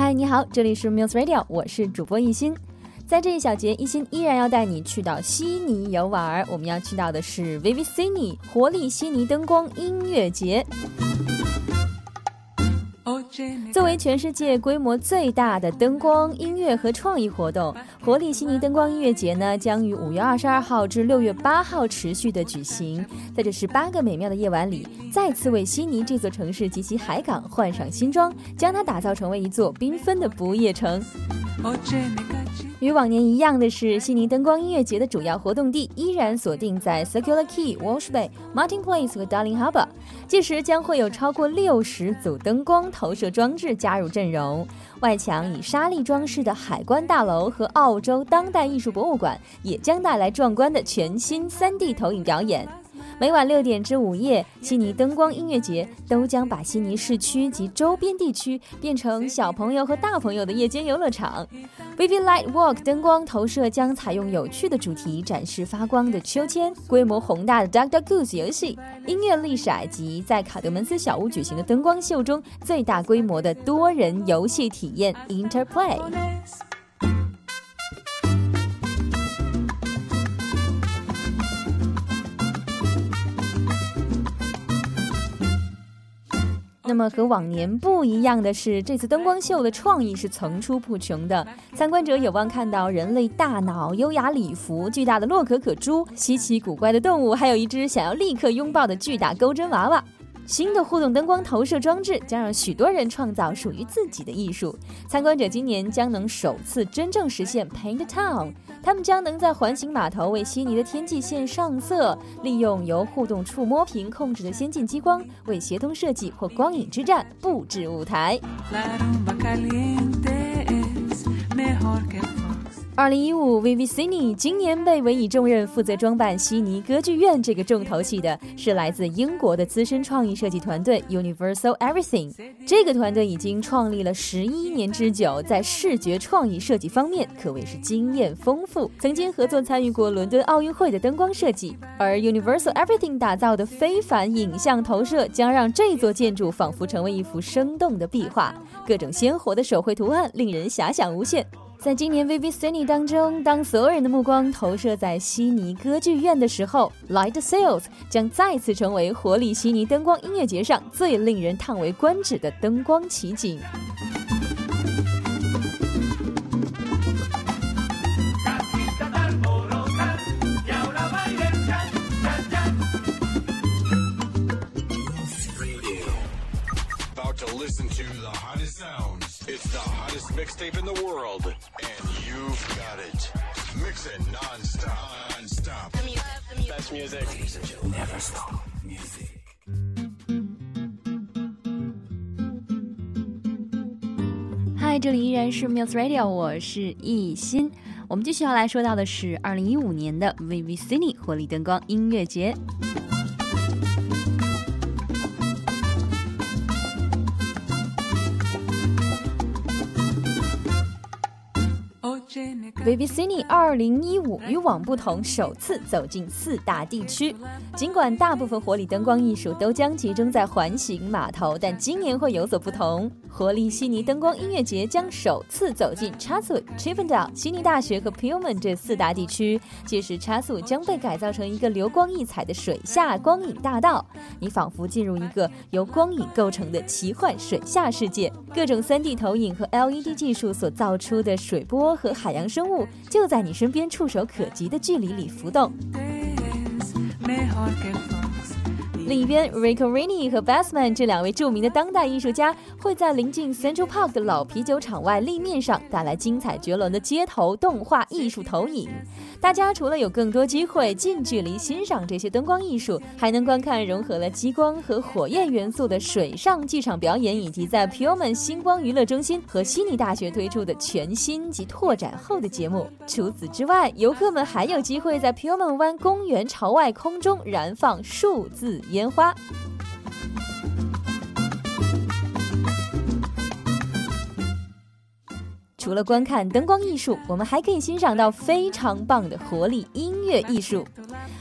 嗨，你好，这里是 Muse Radio，我是主播一心。在这一小节，一心依然要带你去到悉尼游玩。我们要去到的是 v i v i Sydney 活力悉尼灯光音乐节。作为全世界规模最大的灯光、音乐和创意活动，活力悉尼灯光音乐节呢，将于五月二十二号至六月八号持续的举行。在这十八个美妙的夜晚里，再次为悉尼这座城市及其海港换上新装，将它打造成为一座缤纷的不夜城。与往年一样的是，悉尼灯光音乐节的主要活动地依然锁定在 Circular Quay、Walsh Bay、Martin Place 和 Darling Harbour。届时将会有超过六十组灯光投射装置加入阵容，外墙以沙粒装饰的海关大楼和澳洲当代艺术博物馆也将带来壮观的全新 3D 投影表演。每晚六点至午夜，悉尼灯光音乐节都将把悉尼市区及周边地区变成小朋友和大朋友的夜间游乐场。Vivi Light Walk 灯光投射将采用有趣的主题，展示发光的秋千、规模宏大的 Duck Duck Goose 游戏、音乐历骰及在卡德门斯小屋举行的灯光秀中最大规模的多人游戏体验 Interplay。那么和往年不一样的是，这次灯光秀的创意是层出不穷的。参观者有望看到人类大脑、优雅礼服、巨大的洛可可猪、稀奇古怪的动物，还有一只想要立刻拥抱的巨大钩针娃娃。新的互动灯光投射装置将让许多人创造属于自己的艺术。参观者今年将能首次真正实现 Paint Town，他们将能在环形码头为悉尼的天际线上色，利用由互动触摸屏控制的先进激光，为协同设计或光影之战布置舞台。二零一五 v v c i n y 今年被委以重任，负责装扮悉尼歌剧院这个重头戏的是来自英国的资深创意设计团队 Universal Everything。这个团队已经创立了十一年之久，在视觉创意设计方面可谓是经验丰富，曾经合作参与过伦敦奥运会的灯光设计。而 Universal Everything 打造的非凡影像投射，将让这座建筑仿佛成为一幅生动的壁画，各种鲜活的手绘图案令人遐想无限。在今年 Vivid Sydney 当中，当所有人的目光投射在悉尼歌剧院的时候，Light Sales 将再次成为活力悉尼灯光音乐节上最令人叹为观止的灯光奇景。mixtape in the world, and you've got it. Mix it non-stop, non-stop. The music, the music. Best music. Never stop music. 嗨，这里依然是 Muse Radio，我是艺欣。我们继续要来说到的是二零一五年的 VV Cine 活力灯光音乐节。 Vivid Cine 二零一五与往不同，首次走进四大地区。尽管大部分活力灯光艺术都将集中在环形码头，但今年会有所不同。活力悉尼灯光音乐节将首次走进 c h a s w i、Chippendale、悉尼大学和 p u l m a n 这四大地区。届时 c h a s w i 将被改造成一个流光溢彩的水下光影大道，你仿佛进入一个由光影构成的奇幻水下世界。各种 3D 投影和 LED 技术所造出的水波和海洋生物。就在你身边，触手可及的距离里浮动。另一边，Rico Rini 和 Bassman 这两位著名的当代艺术家会在临近 Central Park 的老啤酒厂外立面上带来精彩绝伦的街头动画艺术投影。大家除了有更多机会近距离欣赏这些灯光艺术，还能观看融合了激光和火焰元素的水上剧场表演，以及在 p u m a n 星光娱乐中心和悉尼大学推出的全新及拓展后的节目。除此之外，游客们还有机会在 p u m a n 湾公园朝外空中燃放数字烟花。除了观看灯光艺术，我们还可以欣赏到非常棒的活力音乐艺术。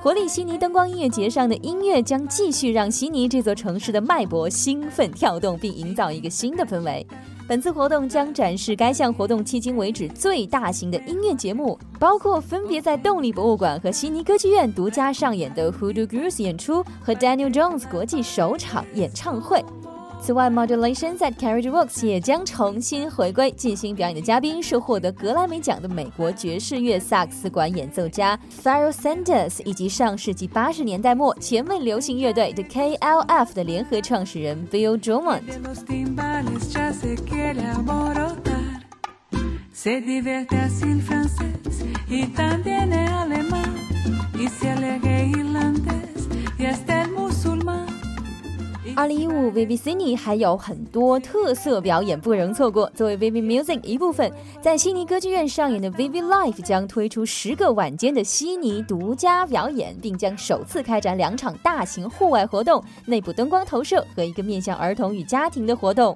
活力悉尼灯光音乐节上的音乐将继续让悉尼这座城市的脉搏兴奋跳动，并营造一个新的氛围。本次活动将展示该项活动迄今为止最大型的音乐节目，包括分别在动力博物馆和悉尼歌剧院独家上演的 Hoodoo Girls 演出和 Daniel Jones 国际首场演唱会。此外，Modulations at Carriage Works 也将重新回归。进行表演的嘉宾是获得格莱美奖的美国爵士乐萨克斯管演奏家 Pharoah Sanders，以及上世纪八十年代末前卫流行乐队 The KLF 的联合创始人 Bill Drummond。二零一五 Vivi Cine 还有很多特色表演不容错过。作为 Vivi Music 一部分，在悉尼歌剧院上演的 Vivi Life 将推出十个晚间的悉尼独家表演，并将首次开展两场大型户外活动、内部灯光投射和一个面向儿童与家庭的活动。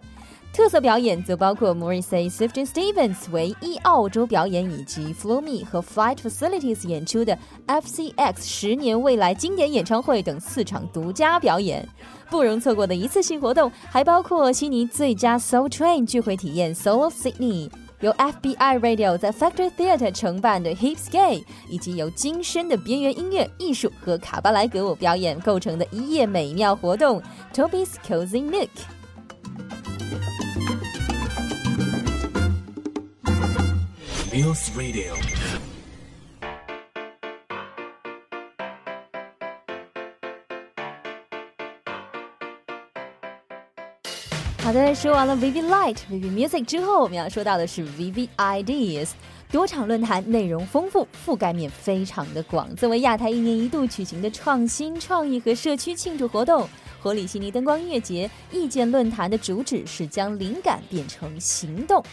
特色表演则包括 Morrissey、Sifton Stevens 唯一澳洲表演，以及 Flomi 和 Flight Facilities 演出的 FCX 十年未来经典演唱会等四场独家表演。不容错过的一次性活动还包括悉尼最佳 Soul Train 聚会体验 Soul Sydney，由 FBI Radio 在 Factory Theatre 承办的 Hips Gay，以及由精深的边缘音乐艺术和卡巴莱格舞表演构成的一夜美妙活动 Toby's Cozy Nook。News Radio。好的，说完了 VV Light、VV Music 之后，我们要说到的是 Vivi Ideas。多场论坛内容丰富，覆盖面非常的广。作为亚太一年一度举行的创新、创意和社区庆祝活动，活力悉尼灯光音乐节意见论坛的主旨是将灵感变成行动。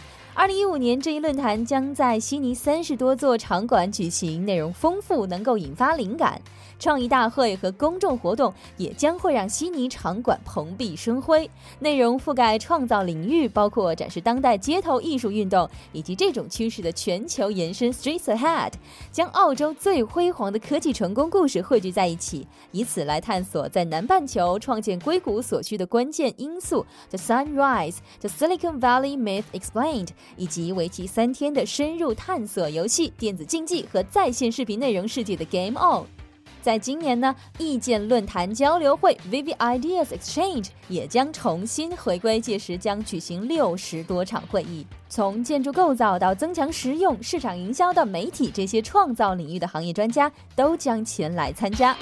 二零一五年这一论坛将在悉尼三十多座场馆举行，内容丰富，能够引发灵感。创意大会和公众活动也将会让悉尼场馆蓬荜生辉，内容覆盖创造领域，包括展示当代街头艺术运动以及这种趋势的全球延伸。Streets Ahead 将澳洲最辉煌的科技成功故事汇聚在一起，以此来探索在南半球创建硅谷所需的关键因素。The Sunrise、The Silicon Valley Myth Explained，以及为期三天的深入探索游戏、电子竞技和在线视频内容世界的 Game On。在今年呢，意见论坛交流会 Vivi Ideas Exchange 也将重新回归，届时将举行六十多场会议，从建筑构造到增强实用、市场营销到媒体，这些创造领域的行业专家都将前来参加。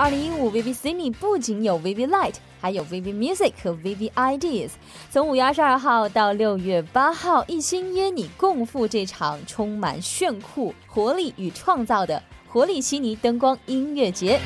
二零一五 Vivi Cine 不仅有 Viv Light，还有 Viv Music 和 Viv Ideas。从五月二十二号到六月八号，一心约你共赴这场充满炫酷、活力与创造的活力悉尼灯光音乐节。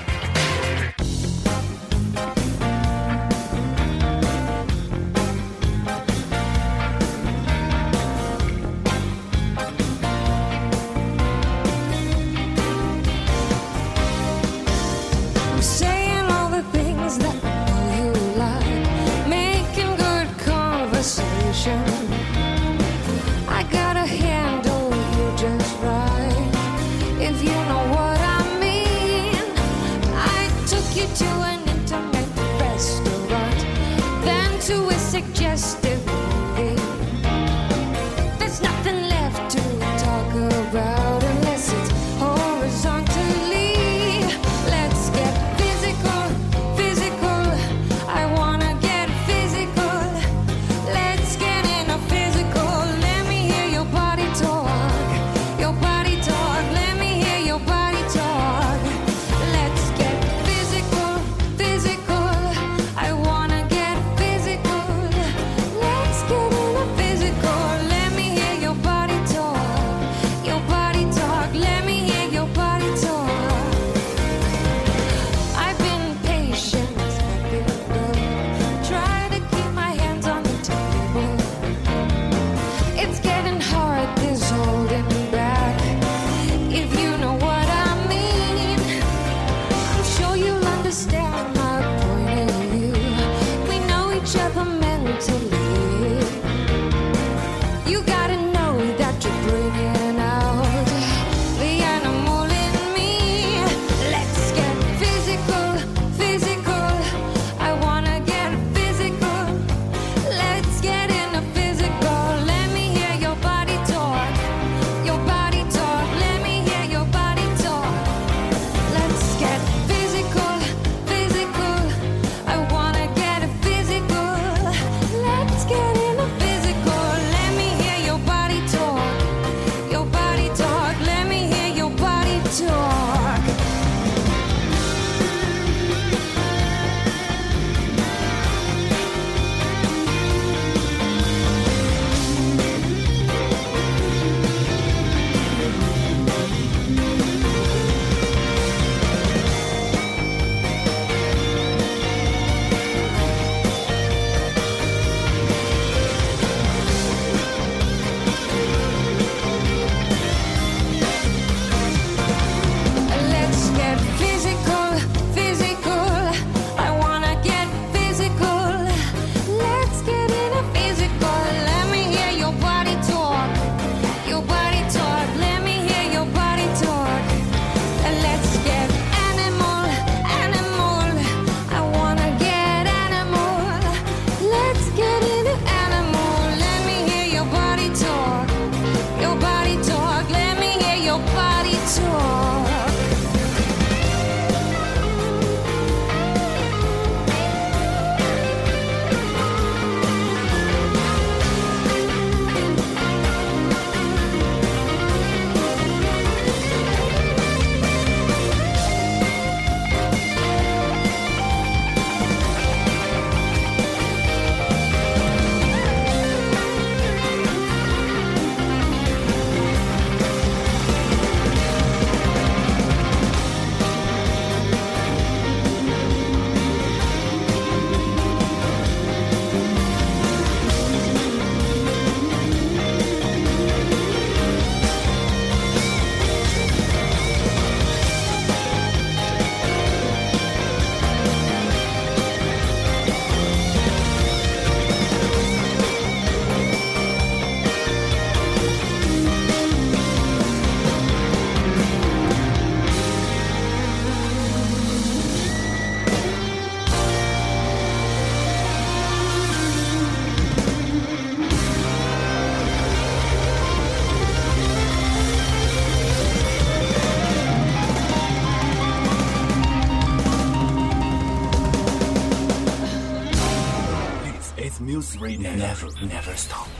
too suggestive never stop.